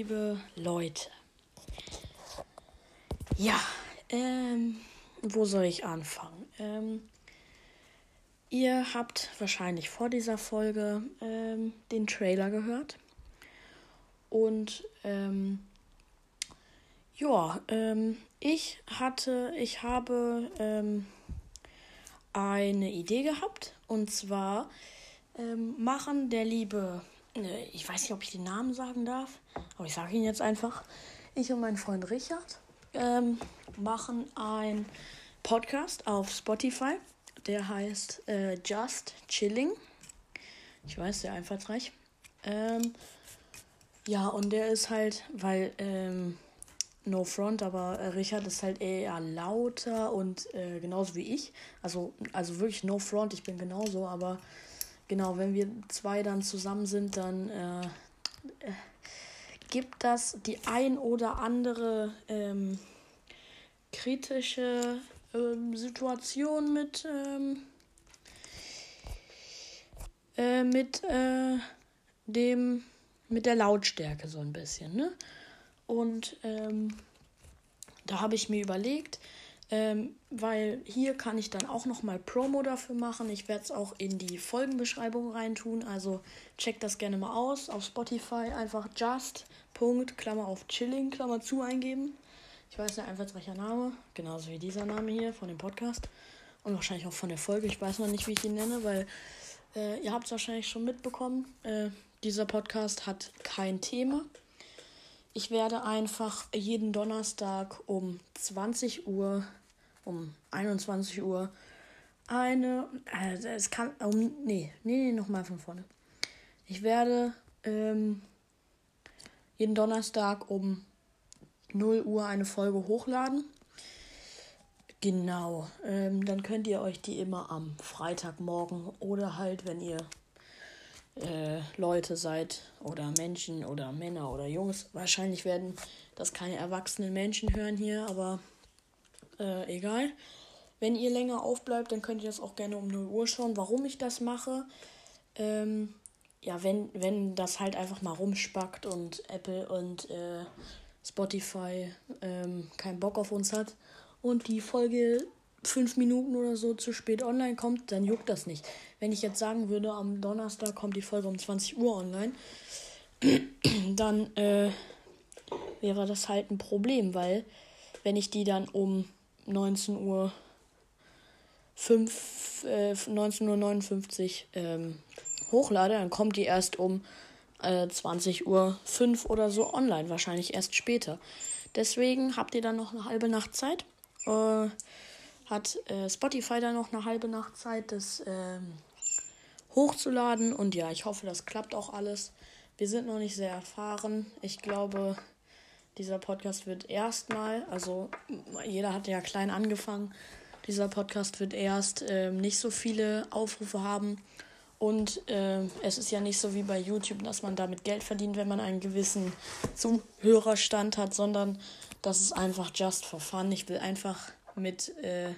liebe Leute. Ja, ähm, wo soll ich anfangen? Ähm, ihr habt wahrscheinlich vor dieser Folge ähm, den Trailer gehört. Und ähm, ja, ähm, ich hatte, ich habe ähm, eine Idee gehabt. Und zwar ähm, machen der liebe ich weiß nicht, ob ich den Namen sagen darf, aber ich sage ihn jetzt einfach. Ich und mein Freund Richard ähm, machen einen Podcast auf Spotify. Der heißt äh, Just Chilling. Ich weiß, sehr einfallsreich. Ähm, ja, und der ist halt, weil, ähm, no front, aber äh, Richard ist halt eher lauter und äh, genauso wie ich. Also, also wirklich no front, ich bin genauso, aber genau, wenn wir zwei dann zusammen sind, dann äh, äh, gibt das die ein oder andere ähm, kritische ähm, Situation mit ähm, äh, mit äh, dem mit der Lautstärke so ein bisschen, ne? Und ähm, da habe ich mir überlegt, ähm, weil hier kann ich dann auch nochmal Promo dafür machen. Ich werde es auch in die Folgenbeschreibung reintun. Also checkt das gerne mal aus. Auf Spotify einfach just. Punkt, Klammer auf Chilling, Klammer zu eingeben. Ich weiß nicht einfach welcher Name. Genauso wie dieser Name hier von dem Podcast. Und wahrscheinlich auch von der Folge. Ich weiß noch nicht, wie ich ihn nenne, weil äh, ihr habt es wahrscheinlich schon mitbekommen. Äh, dieser Podcast hat kein Thema. Ich werde einfach jeden Donnerstag um 20 Uhr um 21 Uhr eine. Also es kann. Um, nee, nee, nee, nochmal von vorne. Ich werde ähm, jeden Donnerstag um 0 Uhr eine Folge hochladen. Genau. Ähm, dann könnt ihr euch die immer am Freitagmorgen oder halt, wenn ihr äh, Leute seid oder Menschen oder Männer oder Jungs. Wahrscheinlich werden das keine erwachsenen Menschen hören hier, aber äh, egal. Wenn ihr länger aufbleibt, dann könnt ihr das auch gerne um 0 Uhr schauen, warum ich das mache. Ähm, ja, wenn, wenn das halt einfach mal rumspackt und Apple und äh, Spotify ähm, keinen Bock auf uns hat und die Folge fünf Minuten oder so zu spät online kommt, dann juckt das nicht. Wenn ich jetzt sagen würde, am Donnerstag kommt die Folge um 20 Uhr online, dann äh, wäre das halt ein Problem, weil wenn ich die dann um 19 Uhr 5, äh, 19.59 Uhr ähm, hochlade, dann kommt die erst um äh, 20 Uhr 5 oder so online, wahrscheinlich erst später. Deswegen habt ihr dann noch eine halbe Nacht Zeit. Äh, hat äh, Spotify dann noch eine halbe Nacht Zeit, das ähm, hochzuladen. Und ja, ich hoffe, das klappt auch alles. Wir sind noch nicht sehr erfahren. Ich glaube, dieser Podcast wird erstmal, also jeder hat ja klein angefangen, dieser Podcast wird erst äh, nicht so viele Aufrufe haben. Und äh, es ist ja nicht so wie bei YouTube, dass man damit Geld verdient, wenn man einen gewissen Zuhörerstand hat, sondern das ist einfach just for fun. Ich will einfach mit äh,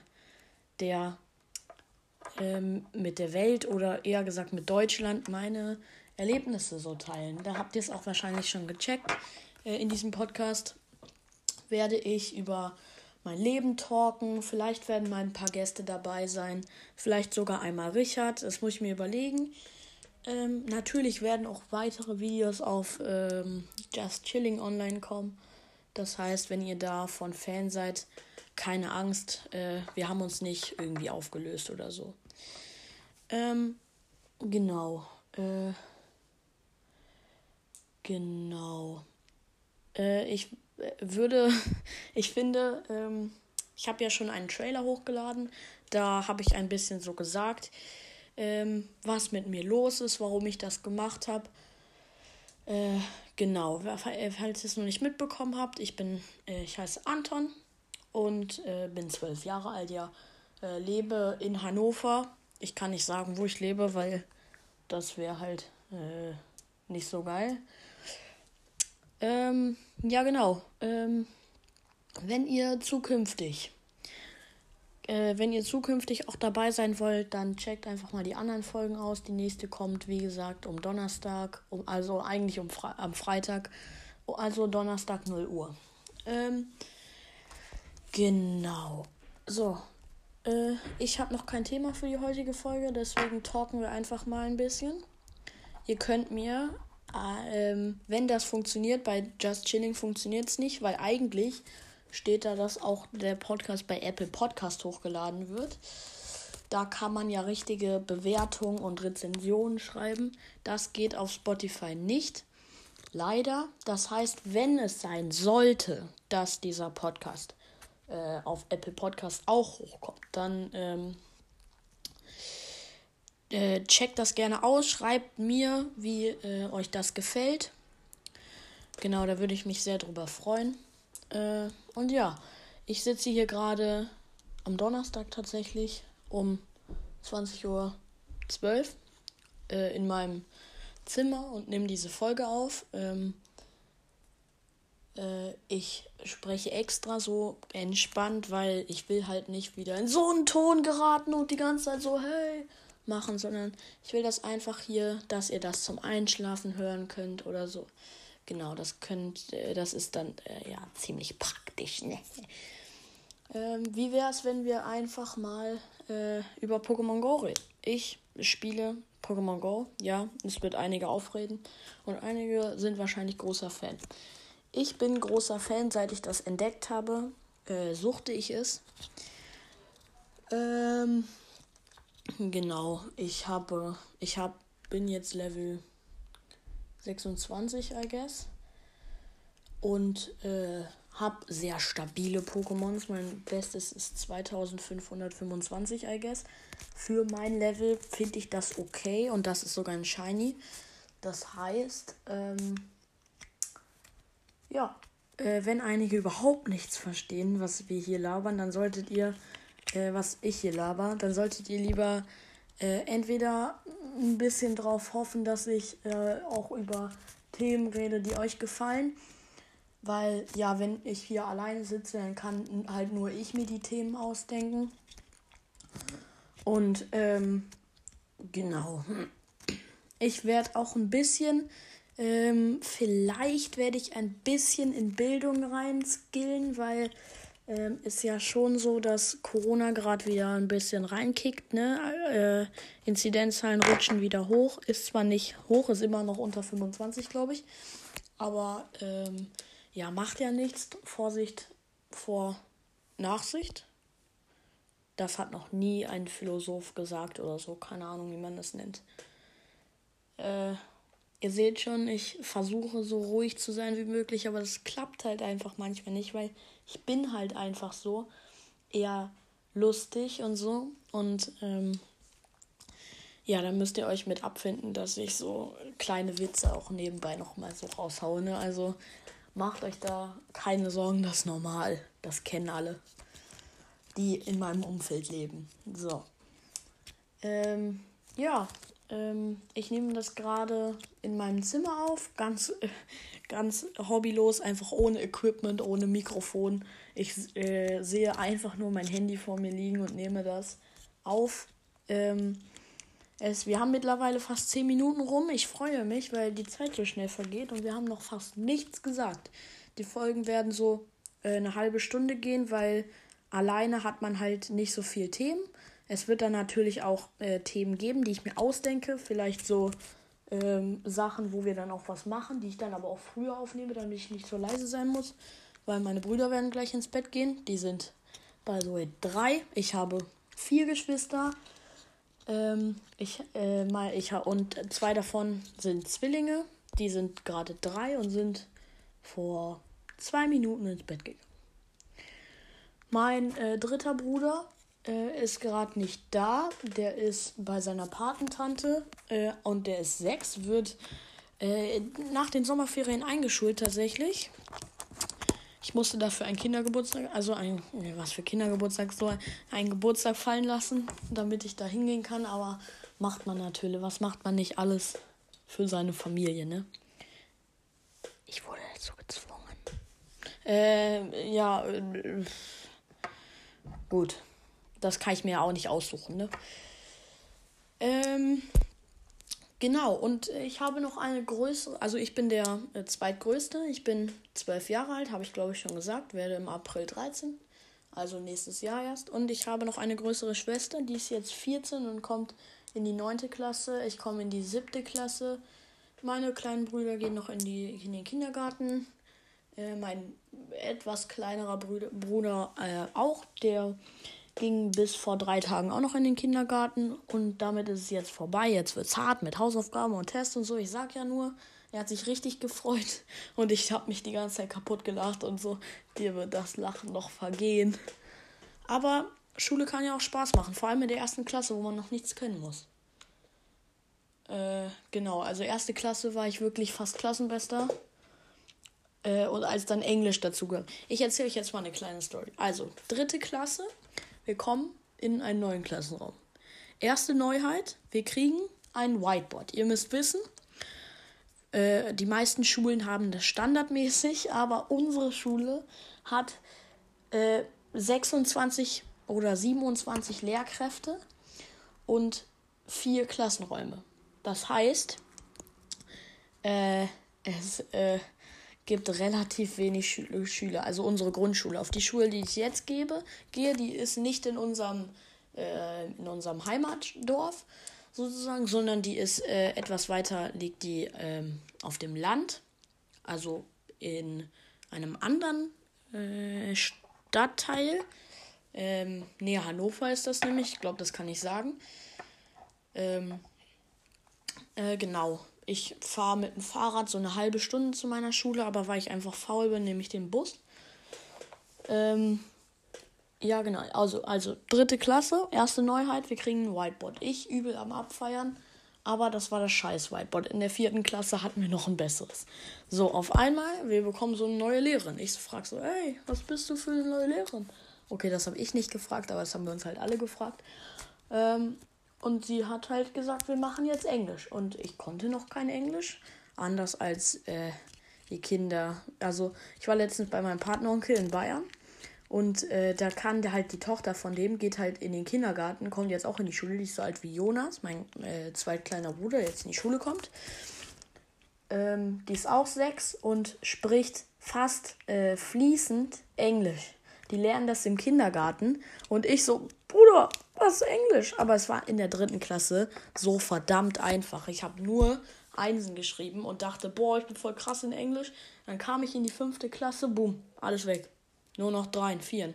der ähm, mit der Welt oder eher gesagt mit Deutschland meine Erlebnisse so teilen. Da habt ihr es auch wahrscheinlich schon gecheckt. Äh, in diesem Podcast werde ich über mein Leben talken. Vielleicht werden mal ein paar Gäste dabei sein. Vielleicht sogar einmal Richard. Das muss ich mir überlegen. Ähm, natürlich werden auch weitere Videos auf ähm, Just Chilling online kommen. Das heißt, wenn ihr davon Fan seid, keine Angst. Äh, wir haben uns nicht irgendwie aufgelöst oder so. Ähm, genau. Äh, genau. Äh, ich würde, ich finde, ähm, ich habe ja schon einen Trailer hochgeladen. Da habe ich ein bisschen so gesagt, ähm, was mit mir los ist, warum ich das gemacht habe. Äh, genau, falls ihr es noch nicht mitbekommen habt, ich bin, äh, ich heiße Anton und äh, bin zwölf Jahre alt, ja. Äh, lebe in Hannover. Ich kann nicht sagen, wo ich lebe, weil das wäre halt äh, nicht so geil. Ähm, ja, genau. Ähm, wenn ihr zukünftig, äh, wenn ihr zukünftig auch dabei sein wollt, dann checkt einfach mal die anderen Folgen aus. Die nächste kommt, wie gesagt, um Donnerstag, um, also eigentlich um Fre am Freitag, also Donnerstag 0 Uhr. Ähm, genau. So. Äh, ich habe noch kein Thema für die heutige Folge, deswegen talken wir einfach mal ein bisschen. Ihr könnt mir, ähm, wenn das funktioniert, bei Just Chilling funktioniert es nicht, weil eigentlich steht da, dass auch der Podcast bei Apple Podcast hochgeladen wird. Da kann man ja richtige Bewertungen und Rezensionen schreiben. Das geht auf Spotify nicht. Leider. Das heißt, wenn es sein sollte, dass dieser Podcast äh, auf Apple Podcast auch hochkommt, dann ähm, äh, checkt das gerne aus, schreibt mir, wie äh, euch das gefällt. Genau, da würde ich mich sehr drüber freuen. Äh, und ja, ich sitze hier gerade am Donnerstag tatsächlich um 20.12 Uhr äh, in meinem Zimmer und nehme diese Folge auf. Ähm, äh, ich spreche extra so entspannt, weil ich will halt nicht wieder in so einen Ton geraten und die ganze Zeit so, hey, machen, sondern ich will das einfach hier, dass ihr das zum Einschlafen hören könnt oder so. Genau, das könnt, äh, das ist dann äh, ja ziemlich praktisch. Ne? Ähm, wie wäre es, wenn wir einfach mal äh, über Pokémon Go reden? Ich spiele Pokémon Go, ja, es wird einige aufreden und einige sind wahrscheinlich großer Fan. Ich bin großer Fan, seit ich das entdeckt habe, äh, suchte ich es. Ähm, genau, ich habe, ich habe, bin jetzt Level 26, I guess. Und äh, habe sehr stabile Pokémons. Mein bestes ist 2525, I guess. Für mein Level finde ich das okay und das ist sogar ein Shiny. Das heißt, ähm, ja, äh, wenn einige überhaupt nichts verstehen, was wir hier labern, dann solltet ihr, äh, was ich hier laber, dann solltet ihr lieber äh, entweder ein bisschen drauf hoffen, dass ich äh, auch über Themen rede, die euch gefallen. Weil, ja, wenn ich hier alleine sitze, dann kann halt nur ich mir die Themen ausdenken. Und, ähm, genau. Ich werde auch ein bisschen, ähm, vielleicht werde ich ein bisschen in Bildung reinskillen, weil ähm, ist ja schon so, dass Corona gerade wieder ein bisschen reinkickt. Ne? Äh, Inzidenzzahlen rutschen wieder hoch. Ist zwar nicht hoch, ist immer noch unter 25, glaube ich. Aber ähm, ja, macht ja nichts. Vorsicht vor Nachsicht. Das hat noch nie ein Philosoph gesagt oder so. Keine Ahnung, wie man das nennt. Äh, ihr seht schon, ich versuche so ruhig zu sein wie möglich, aber das klappt halt einfach manchmal nicht, weil ich bin halt einfach so eher lustig und so. Und ähm, ja, dann müsst ihr euch mit abfinden, dass ich so kleine Witze auch nebenbei nochmal so raushaue. Ne? Also macht euch da keine Sorgen, das ist normal. Das kennen alle, die in meinem Umfeld leben. So. Ähm, ja, ähm, ich nehme das gerade in meinem Zimmer auf, ganz, äh, ganz hobbylos, einfach ohne Equipment, ohne Mikrofon. Ich äh, sehe einfach nur mein Handy vor mir liegen und nehme das auf. Ähm, es, wir haben mittlerweile fast 10 Minuten rum. Ich freue mich, weil die Zeit so schnell vergeht und wir haben noch fast nichts gesagt. Die Folgen werden so äh, eine halbe Stunde gehen, weil alleine hat man halt nicht so viel Themen. Es wird dann natürlich auch äh, Themen geben, die ich mir ausdenke. Vielleicht so ähm, Sachen, wo wir dann auch was machen, die ich dann aber auch früher aufnehme, damit ich nicht so leise sein muss. Weil meine Brüder werden gleich ins Bett gehen. Die sind bei so drei. Ich habe vier Geschwister. Ähm, ich, äh, mal, ich, und zwei davon sind Zwillinge. Die sind gerade drei und sind vor zwei Minuten ins Bett gegangen. Mein äh, dritter Bruder äh, ist gerade nicht da. Der ist bei seiner Patentante äh, und der ist sechs, wird äh, nach den Sommerferien eingeschult tatsächlich. Ich musste dafür einen Kindergeburtstag, also ein, was für Kindergeburtstag, so einen Geburtstag fallen lassen, damit ich da hingehen kann. Aber macht man natürlich, was macht man nicht alles für seine Familie, ne? Ich wurde dazu gezwungen. Äh, ja, äh, gut. Das kann ich mir auch nicht aussuchen, ne? Ähm, Genau, und ich habe noch eine größere, also ich bin der äh, zweitgrößte, ich bin zwölf Jahre alt, habe ich glaube ich schon gesagt, werde im April 13, also nächstes Jahr erst. Und ich habe noch eine größere Schwester, die ist jetzt 14 und kommt in die neunte Klasse, ich komme in die siebte Klasse. Meine kleinen Brüder gehen noch in, die, in den Kindergarten. Äh, mein etwas kleinerer Brüder, Bruder äh, auch, der ging bis vor drei Tagen auch noch in den Kindergarten und damit ist es jetzt vorbei. Jetzt wird es hart mit Hausaufgaben und Tests und so. Ich sag ja nur, er hat sich richtig gefreut und ich habe mich die ganze Zeit kaputt gelacht und so. Dir wird das Lachen noch vergehen. Aber Schule kann ja auch Spaß machen, vor allem in der ersten Klasse, wo man noch nichts können muss. Äh, genau, also erste Klasse war ich wirklich fast Klassenbester. Äh, und als dann Englisch dazu gehört. Ich erzähle euch jetzt mal eine kleine Story. Also, dritte Klasse wir kommen in einen neuen Klassenraum. Erste Neuheit, wir kriegen ein Whiteboard. Ihr müsst wissen, äh, die meisten Schulen haben das standardmäßig, aber unsere Schule hat äh, 26 oder 27 Lehrkräfte und vier Klassenräume. Das heißt, äh, es äh, gibt relativ wenig Schü Schüler. Also unsere Grundschule. Auf die Schule, die ich jetzt gebe, gehe, die ist nicht in unserem, äh, in unserem Heimatdorf sozusagen, sondern die ist äh, etwas weiter, liegt die ähm, auf dem Land. Also in einem anderen äh, Stadtteil. Ähm, näher Hannover ist das nämlich. Ich glaube, das kann ich sagen. Ähm, äh, genau ich fahre mit dem Fahrrad so eine halbe Stunde zu meiner Schule, aber weil ich einfach faul bin, nehme ich den Bus. Ähm, ja, genau. Also, also dritte Klasse, erste Neuheit, wir kriegen ein Whiteboard. Ich übel am Abfeiern, aber das war das scheiß Whiteboard. In der vierten Klasse hatten wir noch ein besseres. So, auf einmal, wir bekommen so eine neue Lehrerin. Ich frage so, hey, was bist du für eine neue Lehrerin? Okay, das habe ich nicht gefragt, aber das haben wir uns halt alle gefragt. Ähm, und sie hat halt gesagt, wir machen jetzt Englisch. Und ich konnte noch kein Englisch. Anders als äh, die Kinder. Also ich war letztens bei meinem Partneronkel in Bayern. Und äh, da kann der halt die Tochter von dem, geht halt in den Kindergarten, kommt jetzt auch in die Schule, die ist so alt wie Jonas, mein äh, zweitkleiner Bruder, der jetzt in die Schule kommt. Ähm, die ist auch sechs und spricht fast äh, fließend Englisch. Die lernen das im Kindergarten. Und ich so, Bruder, was ist Englisch? Aber es war in der dritten Klasse so verdammt einfach. Ich habe nur Einsen geschrieben und dachte, boah, ich bin voll krass in Englisch. Dann kam ich in die fünfte Klasse, boom, alles weg. Nur noch dreien, vieren.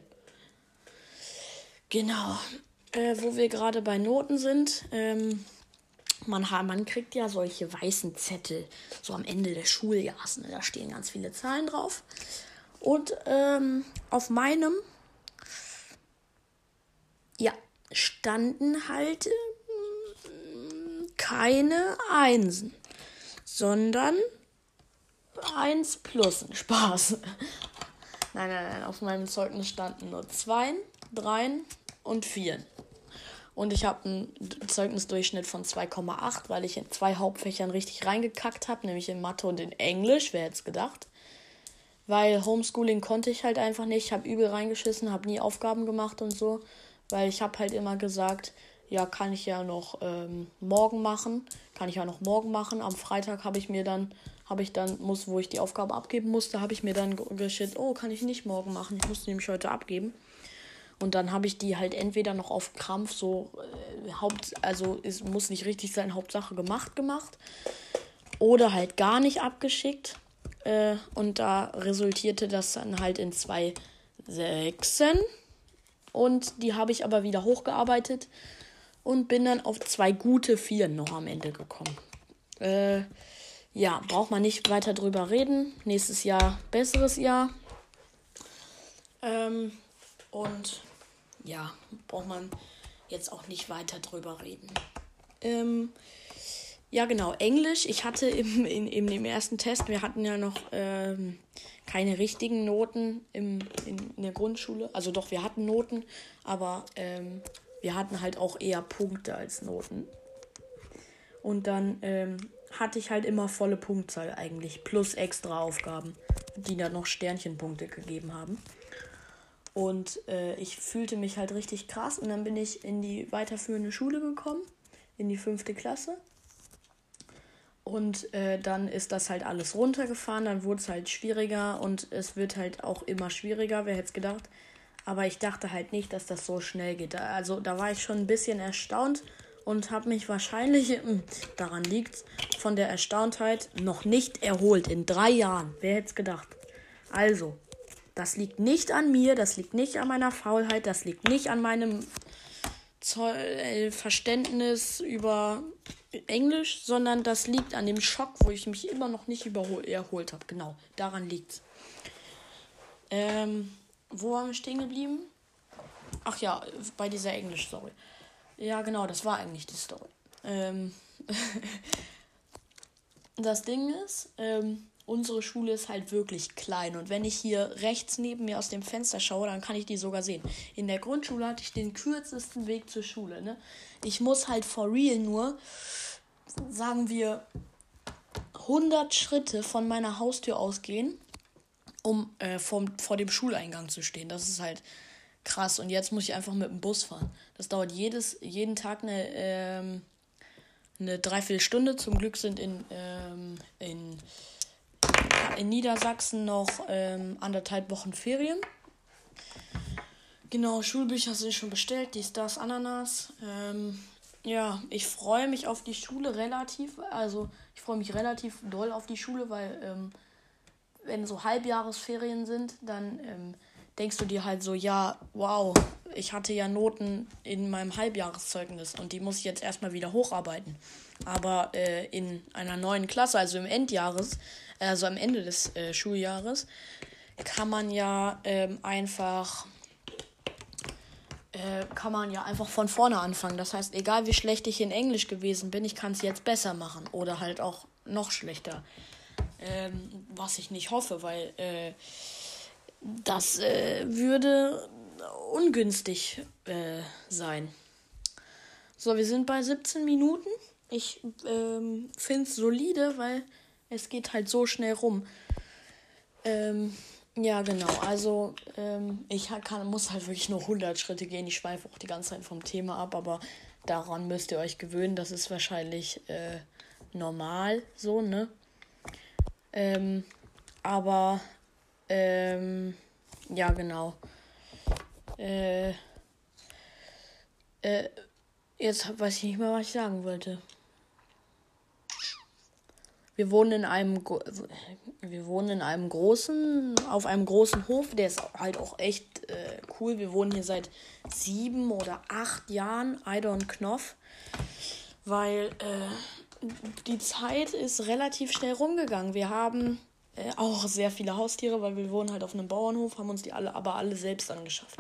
Genau. Äh, wo wir gerade bei Noten sind, ähm, man, man kriegt ja solche weißen Zettel so am Ende des Schuljahres. Ne? Da stehen ganz viele Zahlen drauf. Und ähm, auf meinem, standen halt äh, keine Einsen, sondern eins plus Spaß. Nein, nein, nein, auf meinem Zeugnis standen nur zwei, dreien und vier. Und ich habe einen Zeugnisdurchschnitt von 2,8, weil ich in zwei Hauptfächern richtig reingekackt habe, nämlich in Mathe und in Englisch, wer hätte gedacht. Weil Homeschooling konnte ich halt einfach nicht. Ich habe übel reingeschissen, habe nie Aufgaben gemacht und so. Weil ich habe halt immer gesagt, ja, kann ich ja noch ähm, morgen machen. Kann ich ja noch morgen machen. Am Freitag habe ich mir dann, habe ich dann, muss, wo ich die Aufgabe abgeben musste, habe ich mir dann geschickt, oh, kann ich nicht morgen machen. Ich musste nämlich heute abgeben. Und dann habe ich die halt entweder noch auf Krampf so äh, Haupt, also es muss nicht richtig sein, Hauptsache gemacht gemacht. Oder halt gar nicht abgeschickt. Äh, und da resultierte das dann halt in zwei Sechsen. Und die habe ich aber wieder hochgearbeitet und bin dann auf zwei gute Vieren noch am Ende gekommen. Äh, ja, braucht man nicht weiter drüber reden. Nächstes Jahr besseres Jahr. Ähm, und ja, braucht man jetzt auch nicht weiter drüber reden. Ähm, ja, genau, Englisch. Ich hatte im, in, in dem ersten Test, wir hatten ja noch ähm, keine richtigen Noten im, in, in, der Grundschule. Also doch, wir hatten Noten, aber ähm, wir hatten halt auch eher Punkte als Noten. Und dann ähm, hatte ich halt immer volle Punktzahl eigentlich, plus extra Aufgaben, die dann noch Sternchenpunkte gegeben haben. Und äh, ich fühlte mich halt richtig krass und dann bin ich in die weiterführende Schule gekommen, in die fünfte Klasse. Und äh, dann ist das halt alles runtergefahren, dann wurde es halt schwieriger und es wird halt auch immer schwieriger, wer hätte es gedacht. Aber ich dachte halt nicht, dass das so schnell geht. Also da war ich schon ein bisschen erstaunt und habe mich wahrscheinlich, hm, daran liegt von der Erstauntheit noch nicht erholt. In drei Jahren. Wer hätte es gedacht? Also, das liegt nicht an mir, das liegt nicht an meiner Faulheit, das liegt nicht an meinem Verständnis über Englisch, sondern das liegt an dem Schock, wo ich mich immer noch nicht erholt habe. Genau, daran liegt's. Ähm, wo waren wir stehen geblieben? Ach ja, bei dieser Englisch-Story. Ja, genau, das war eigentlich die Story. Ähm, das Ding ist, ähm, unsere Schule ist halt wirklich klein. Und wenn ich hier rechts neben mir aus dem Fenster schaue, dann kann ich die sogar sehen. In der Grundschule hatte ich den kürzesten Weg zur Schule. Ne? Ich muss halt for real nur, sagen wir, 100 Schritte von meiner Haustür ausgehen um äh, vom, vor dem Schuleingang zu stehen. Das ist halt krass. Und jetzt muss ich einfach mit dem Bus fahren. Das dauert jedes, jeden Tag eine, ähm, eine Dreiviertelstunde. Zum Glück sind in, ähm, in, in Niedersachsen noch ähm, anderthalb Wochen Ferien. Genau, Schulbücher sind schon bestellt, dies, das, Ananas. Ähm, ja, ich freue mich auf die Schule relativ. Also, ich freue mich relativ doll auf die Schule, weil ähm, wenn so Halbjahresferien sind, dann ähm, denkst du dir halt so, ja, wow, ich hatte ja Noten in meinem Halbjahreszeugnis und die muss ich jetzt erstmal wieder hocharbeiten. Aber äh, in einer neuen Klasse, also im Endjahres, also am Ende des äh, Schuljahres, kann man ja ähm, einfach äh, kann man ja einfach von vorne anfangen. Das heißt, egal wie schlecht ich in Englisch gewesen bin, ich kann es jetzt besser machen oder halt auch noch schlechter. Ähm, was ich nicht hoffe, weil äh, das äh, würde ungünstig äh, sein. So, wir sind bei 17 Minuten. Ich ähm, finde es solide, weil es geht halt so schnell rum. Ähm, ja, genau. Also, ähm, ich kann, muss halt wirklich nur 100 Schritte gehen. Ich schweife auch die ganze Zeit vom Thema ab, aber daran müsst ihr euch gewöhnen. Das ist wahrscheinlich äh, normal so, ne? Ähm, aber, ähm, ja, genau. Äh, äh, jetzt weiß ich nicht mehr, was ich sagen wollte. Wir wohnen in einem, wir wohnen in einem großen, auf einem großen Hof. Der ist halt auch echt äh, cool. Wir wohnen hier seit sieben oder acht Jahren, Eider und Knopf, weil äh, die Zeit ist relativ schnell rumgegangen. Wir haben äh, auch sehr viele Haustiere, weil wir wohnen halt auf einem Bauernhof, haben uns die alle aber alle selbst angeschafft.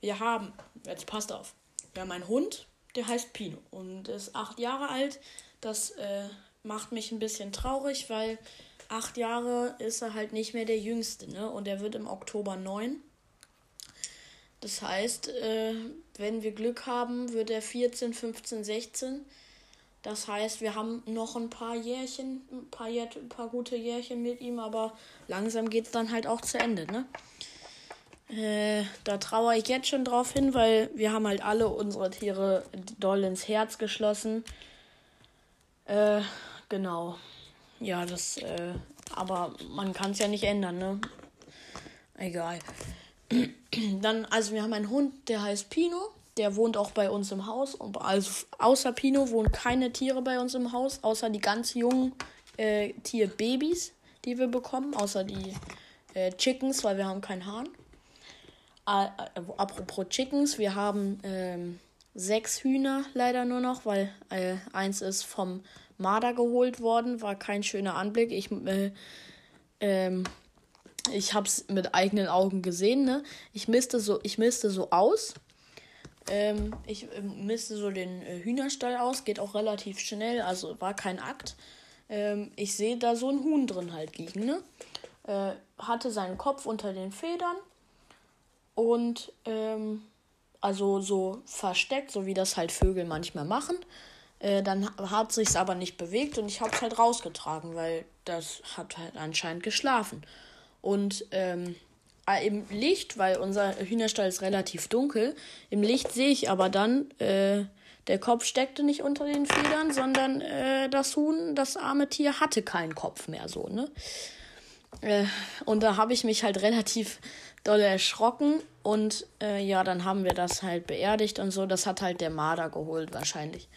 Wir haben, jetzt passt auf, wir haben einen Hund, der heißt Pino und ist acht Jahre alt. Das äh, macht mich ein bisschen traurig, weil acht Jahre ist er halt nicht mehr der Jüngste, ne? Und er wird im Oktober neun. Das heißt, äh, wenn wir Glück haben, wird er 14, 15, 16. Das heißt, wir haben noch ein paar Jährchen, ein paar, Jähr, ein paar gute Jährchen mit ihm, aber langsam geht es dann halt auch zu Ende, ne? Äh, da trauere ich jetzt schon drauf hin, weil wir haben halt alle unsere Tiere doll ins Herz geschlossen. Äh, genau. Ja, das, äh, aber man kann es ja nicht ändern, ne? Egal. Dann, also wir haben einen Hund, der heißt Pino der wohnt auch bei uns im Haus. Also außer Pino wohnen keine Tiere bei uns im Haus, außer die ganz jungen äh, Tierbabys, die wir bekommen, außer die äh, Chickens, weil wir haben keinen Hahn. Äh, apropos Chickens, wir haben ähm, sechs Hühner leider nur noch, weil äh, eins ist vom Marder geholt worden, war kein schöner Anblick. Ich äh, ähm, ich habe es mit eigenen Augen gesehen, ne? Ich misste so, ich misste so aus ähm, ich ähm, misste so den äh, Hühnerstall aus, geht auch relativ schnell, also war kein Akt. Ähm, ich sehe da so ein Huhn drin halt liegen, ne? Äh, hatte seinen Kopf unter den Federn und ähm, also so versteckt, so wie das halt Vögel manchmal machen. Äh, dann hat sich's aber nicht bewegt und ich hab's halt rausgetragen, weil das hat halt anscheinend geschlafen. Und ähm, Ah, im Licht, weil unser Hühnerstall ist relativ dunkel, im Licht sehe ich aber dann, äh, Der Kopf steckte nicht unter den Federn, sondern äh, das Huhn, das arme Tier, hatte keinen Kopf mehr so, ne? Äh, und da habe ich mich halt relativ doll erschrocken und äh, ja, dann haben wir das halt beerdigt und so. Das hat halt der Marder geholt wahrscheinlich.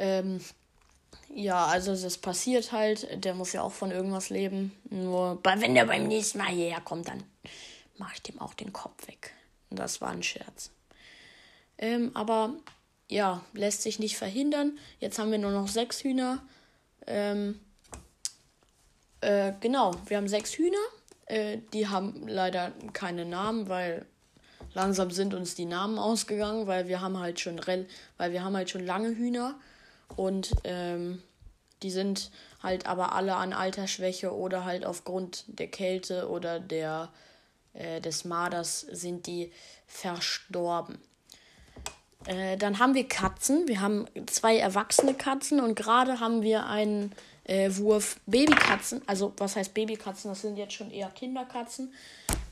Ähm, ja, also es passiert halt. Der muss ja auch von irgendwas leben. Nur wenn der beim nächsten Mal hierher kommt, dann mache ich dem auch den Kopf weg. Das war ein Scherz. Ähm, aber ja, lässt sich nicht verhindern. Jetzt haben wir nur noch sechs Hühner. Ähm, äh, genau, wir haben sechs Hühner. Äh, die haben leider keine Namen, weil langsam sind uns die Namen ausgegangen, weil wir haben halt schon weil wir haben halt schon lange Hühner und ähm, die sind halt aber alle an Altersschwäche oder halt aufgrund der Kälte oder der äh, des Marders sind die verstorben. Äh, dann haben wir Katzen. Wir haben zwei erwachsene Katzen und gerade haben wir einen äh, Wurf Babykatzen. Also, was heißt Babykatzen? Das sind jetzt schon eher Kinderkatzen.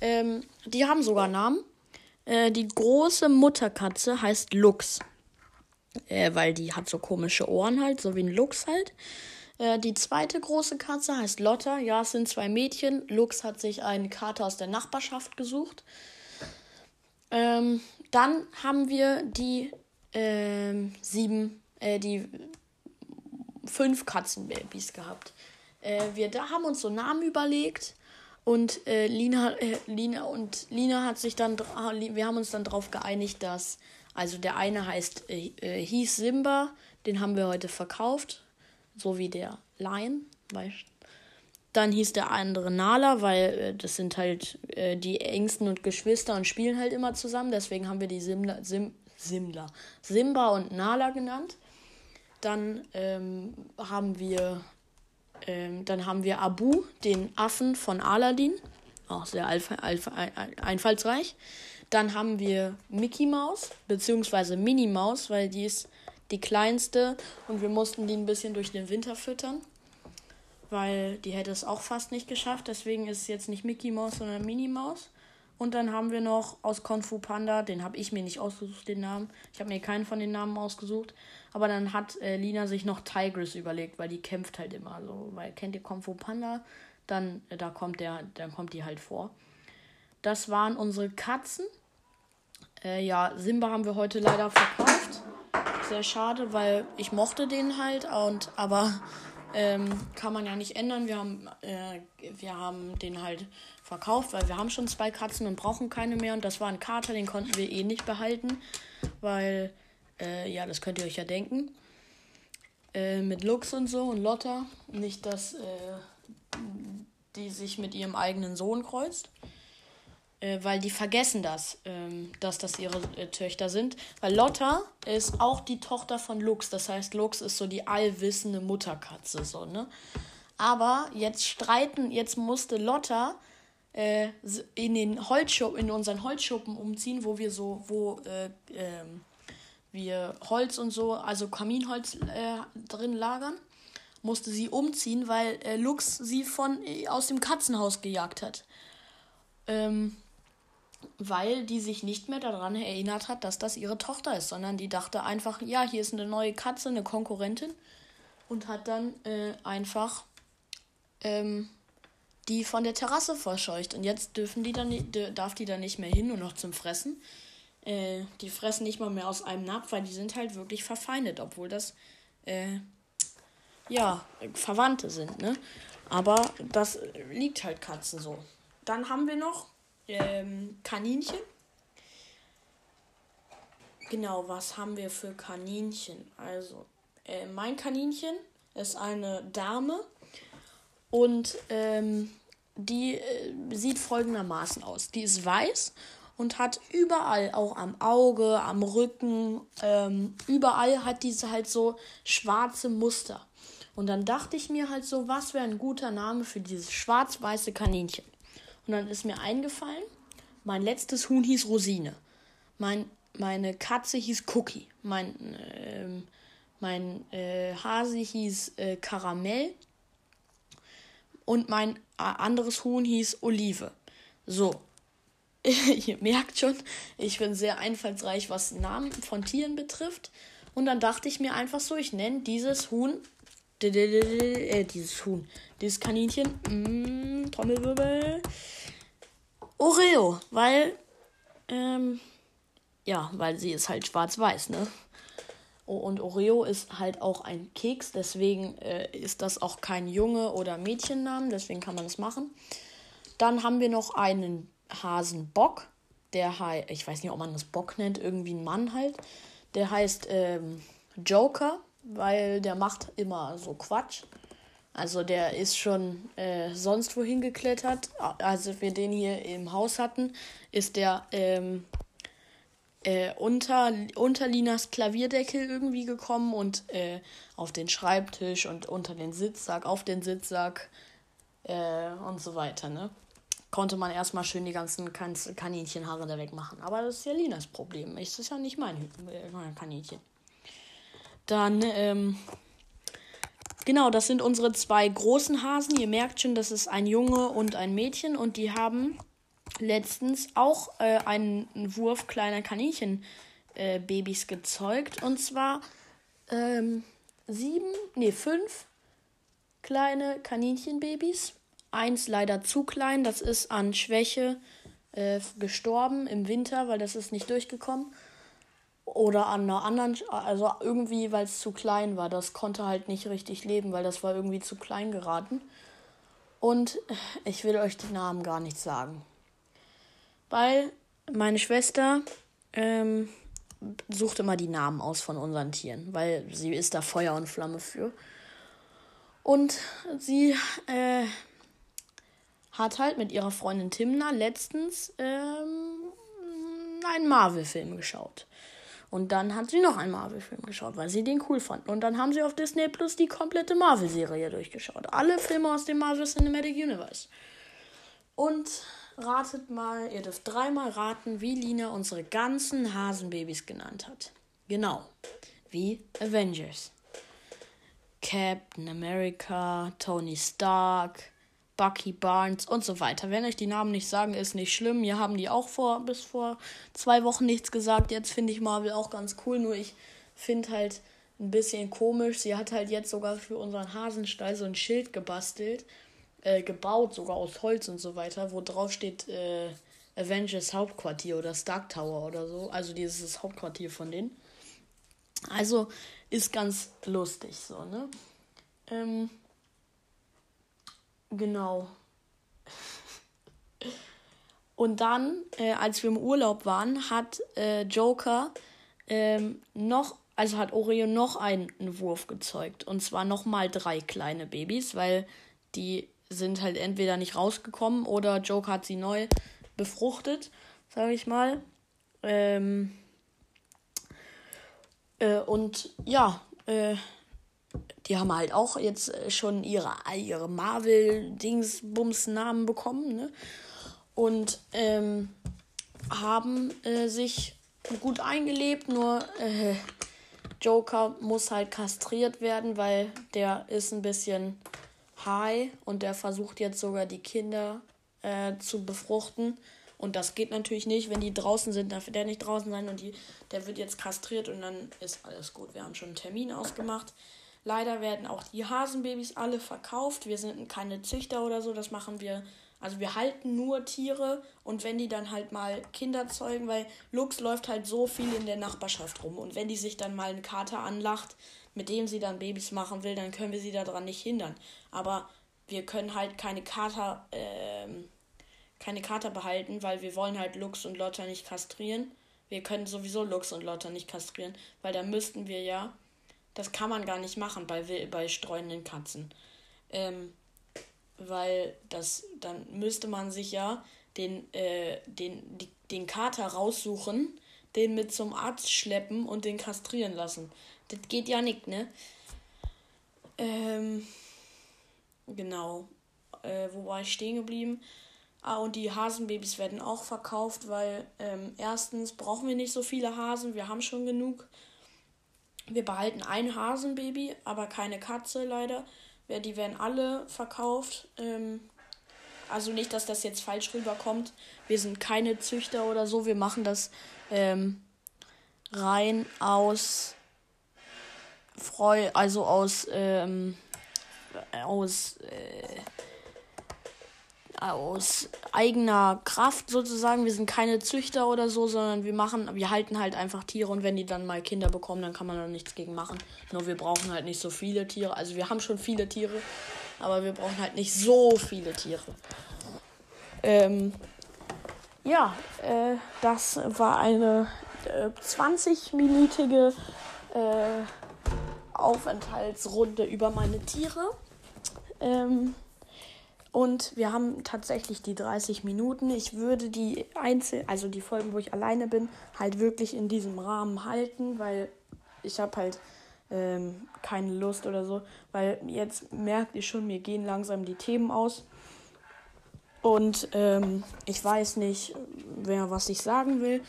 Ähm, die haben sogar Namen. Äh, die große Mutterkatze heißt Lux. Äh, weil die hat so komische Ohren halt, so wie ein Lux halt. Äh, die zweite große Katze heißt Lotta. Ja, es sind zwei Mädchen. Lux hat sich einen Kater aus der Nachbarschaft gesucht. Ähm, dann haben wir die ähm, sieben, äh, die fünf Katzenbabys gehabt. Äh, wir da haben uns so Namen überlegt und äh, Lina, äh, Lina und Lina hat sich dann, wir haben uns dann darauf geeinigt, dass also der eine heißt äh, äh, hieß Simba, den haben wir heute verkauft, so wie der Lion, weißt. Dann hieß der andere Nala, weil äh, das sind halt äh, die Ängsten und Geschwister und spielen halt immer zusammen. Deswegen haben wir die Simla, Sim, Simla, Simba und Nala genannt. Dann ähm, haben wir ähm, dann haben wir Abu, den Affen von Aladdin. Auch sehr einfallsreich. Dann haben wir Mickey Maus, beziehungsweise Minnie Maus, weil die ist die kleinste und wir mussten die ein bisschen durch den Winter füttern. Weil die hätte es auch fast nicht geschafft. Deswegen ist es jetzt nicht Mickey Maus, sondern Minnie Maus. Und dann haben wir noch aus Kung Fu Panda, den habe ich mir nicht ausgesucht, den Namen. Ich habe mir keinen von den Namen ausgesucht. Aber dann hat äh, Lina sich noch Tigress überlegt, weil die kämpft halt immer so. Weil kennt ihr Kung Fu Panda? Dann, äh, da kommt der, dann kommt die halt vor. Das waren unsere Katzen. Äh, ja, Simba haben wir heute leider verkauft. Sehr schade, weil ich mochte den halt und aber ähm, kann man ja nicht ändern. Wir haben, äh, wir haben den halt verkauft, weil wir haben schon zwei Katzen und brauchen keine mehr. Und das war ein Kater, den konnten wir eh nicht behalten, weil, äh, ja, das könnt ihr euch ja denken. Äh, mit Lux und so und Lotta. Nicht, dass äh, die sich mit ihrem eigenen Sohn kreuzt äh, weil die vergessen das, ähm, dass das ihre äh, Töchter sind. Weil Lotta ist auch die Tochter von Lux. Das heißt, Lux ist so die allwissende Mutterkatze, so, ne? Aber jetzt streiten, jetzt musste Lotta äh, in den Holzschuppen, in unseren Holzschuppen umziehen, wo wir so, wo äh, ähm, wir Holz und so, also Kaminholz äh, drin lagern, musste sie umziehen, weil äh, Lux sie von aus dem Katzenhaus gejagt hat. Ähm, weil die sich nicht mehr daran erinnert hat, dass das ihre Tochter ist, sondern die dachte einfach, ja, hier ist eine neue Katze, eine Konkurrentin und hat dann äh, einfach ähm, die von der Terrasse verscheucht. Und jetzt dürfen die dann, darf die dann nicht mehr hin, nur noch zum Fressen. Äh, die fressen nicht mal mehr aus einem Napf, weil die sind halt wirklich verfeindet, obwohl das äh, ja Verwandte sind, ne? Aber das liegt halt Katzen so. Dann haben wir noch ähm, Kaninchen. Genau, was haben wir für Kaninchen? Also, äh, mein Kaninchen ist eine Dame und ähm, die äh, sieht folgendermaßen aus. Die ist weiß und hat überall, auch am Auge, am Rücken, ähm, überall hat diese halt so schwarze Muster. Und dann dachte ich mir halt so, was wäre ein guter Name für dieses schwarz-weiße Kaninchen? Und dann ist mir eingefallen, mein letztes Huhn hieß Rosine. Mein, meine Katze hieß Cookie. Mein, äh, mein äh, Hase hieß äh, Karamell. Und mein äh, anderes Huhn hieß Olive. So. Ihr merkt schon, ich bin sehr einfallsreich, was Namen von Tieren betrifft. Und dann dachte ich mir einfach so, ich nenne dieses Huhn, äh, dieses Huhn, dieses Kaninchen, mm, Trommelwirbel, Oreo, weil, ähm, ja, weil sie ist halt schwarz-weiß, ne? Und Oreo ist halt auch ein Keks, deswegen äh, ist das auch kein Junge- oder Mädchennamen, deswegen kann man das machen. Dann haben wir noch einen Hasenbock, der heißt, ich weiß nicht, ob man das Bock nennt, irgendwie ein Mann halt. Der heißt ähm, Joker, weil der macht immer so Quatsch. Also der ist schon äh, sonst wohin geklettert. Als wir den hier im Haus hatten, ist der ähm, äh, unter, unter Linas Klavierdeckel irgendwie gekommen und äh, auf den Schreibtisch und unter den Sitzsack, auf den Sitzsack äh, und so weiter, ne? Konnte man erstmal schön die ganzen kan Kaninchenhaare da wegmachen. Aber das ist ja Linas Problem. Es ist ja nicht mein, äh, mein Kaninchen. Dann, ähm, genau, das sind unsere zwei großen Hasen. Ihr merkt schon, das ist ein Junge und ein Mädchen und die haben letztens auch äh, einen Wurf kleiner Kaninchenbabys äh, gezeugt. Und zwar ähm, sieben, nee, fünf kleine Kaninchenbabys. Eins leider zu klein, das ist an Schwäche äh, gestorben im Winter, weil das ist nicht durchgekommen. Oder an einer anderen, also irgendwie, weil es zu klein war. Das konnte halt nicht richtig leben, weil das war irgendwie zu klein geraten. Und ich will euch die Namen gar nicht sagen weil meine Schwester ähm, sucht immer die Namen aus von unseren Tieren, weil sie ist da Feuer und Flamme für. Und sie äh, hat halt mit ihrer Freundin Timna letztens ähm, einen Marvel-Film geschaut. Und dann hat sie noch einen Marvel-Film geschaut, weil sie den cool fand. Und dann haben sie auf Disney Plus die komplette Marvel-Serie durchgeschaut. Alle Filme aus dem Marvel Cinematic Universe. Und ratet mal, ihr dürft dreimal raten, wie Lina unsere ganzen Hasenbabys genannt hat. Genau, wie Avengers. Captain America, Tony Stark, Bucky Barnes und so weiter. Wenn euch die Namen nicht sagen, ist nicht schlimm. Wir haben die auch vor bis vor zwei Wochen nichts gesagt. Jetzt finde ich Marvel auch ganz cool, nur ich finde halt ein bisschen komisch. Sie hat halt jetzt sogar für unseren Hasenstall so ein Schild gebastelt äh, gebaut, sogar aus Holz und so weiter, wo drauf steht äh, Avengers Hauptquartier oder Stark Tower oder so. Also dieses Hauptquartier von denen. Also ist ganz lustig so, ne? Ähm, genau. Und dann, äh, als wir im Urlaub waren, hat äh, Joker ähm, noch, also hat Oreo noch einen Wurf gezeugt. Und zwar nochmal drei kleine Babys, weil die sind halt entweder nicht rausgekommen oder Joker hat sie neu befruchtet, sage ich mal. Ähm, äh, und ja, äh, die haben halt auch jetzt schon ihre, ihre Marvel-Dingsbums-Namen bekommen, ne? Und ähm, haben äh, sich gut eingelebt, nur äh, Joker muss halt kastriert werden, weil der ist ein bisschen high und der versucht jetzt sogar die Kinder äh, zu befruchten. Und das geht natürlich nicht, wenn die draußen sind, darf der nicht draußen sein und die, der wird jetzt kastriert und dann ist alles gut. Wir haben schon einen Termin ausgemacht. Leider werden auch die Hasenbabys alle verkauft. Wir sind keine Züchter oder so, das machen wir. Also wir halten nur Tiere und wenn die dann halt mal Kinder zeugen, weil Lux läuft halt so viel in der Nachbarschaft rum und wenn die sich dann mal einen Kater anlacht, mit dem sie dann Babys machen will, dann können wir sie daran nicht hindern. Aber wir können halt keine Kater, ähm, keine Kater behalten, weil wir wollen halt Lux und Lotta nicht kastrieren. Wir können sowieso Lux und Lotta nicht kastrieren, weil da müssten wir ja, das kann man gar nicht machen bei, bei streunenden Katzen. Ähm, weil das, dann müsste man sich ja den, äh, den, die, den Kater raussuchen, den mit zum Arzt schleppen und den kastrieren lassen. Das geht ja nicht, ne? Ähm, genau. Äh, wo war ich stehen geblieben? Ah, und die Hasenbabys werden auch verkauft, weil ähm, erstens brauchen wir nicht so viele Hasen, wir haben schon genug. Wir behalten ein Hasenbaby, aber keine Katze leider. Die werden alle verkauft. Ähm, also nicht, dass das jetzt falsch rüberkommt. Wir sind keine Züchter oder so. Wir machen das ähm, rein aus Freu, also aus, ähm, aus, äh, aus eigener Kraft sozusagen. Wir sind keine Züchter oder so, sondern wir machen, wir halten halt einfach Tiere und wenn die dann mal Kinder bekommen, dann kann man da nichts gegen machen. Nur wir brauchen halt nicht so viele Tiere. Also wir haben schon viele Tiere, aber wir brauchen halt nicht so viele Tiere. Ähm, ja, äh, das war eine äh, 20-minütige äh, Aufenthaltsrunde über meine Tiere. Ähm, und wir haben tatsächlich die 30 Minuten. Ich würde die Einzel also die Folgen, wo ich alleine bin, halt wirklich in diesem Rahmen halten, weil ich habe halt ähm, keine Lust oder so. Weil jetzt merkt ihr schon, mir gehen langsam die Themen aus. Und ähm, ich weiß nicht, wer was ich sagen will.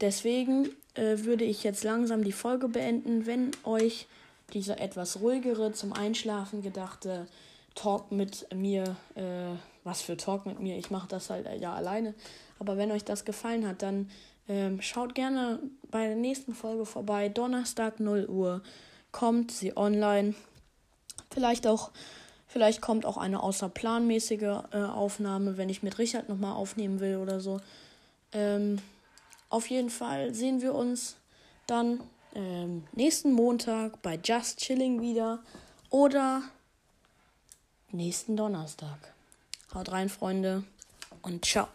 Deswegen äh, würde ich jetzt langsam die Folge beenden. Wenn euch dieser etwas ruhigere, zum Einschlafen gedachte Talk mit mir, äh, was für Talk mit mir, ich mache das halt äh, ja alleine. Aber wenn euch das gefallen hat, dann ähm, schaut gerne bei der nächsten Folge vorbei. Donnerstag 0 Uhr kommt sie online. Vielleicht auch, vielleicht kommt auch eine außerplanmäßige äh, Aufnahme, wenn ich mit Richard nochmal aufnehmen will oder so. Ähm, auf jeden Fall sehen wir uns dann ähm, nächsten Montag bei Just Chilling wieder oder nächsten Donnerstag. Haut rein, Freunde, und ciao.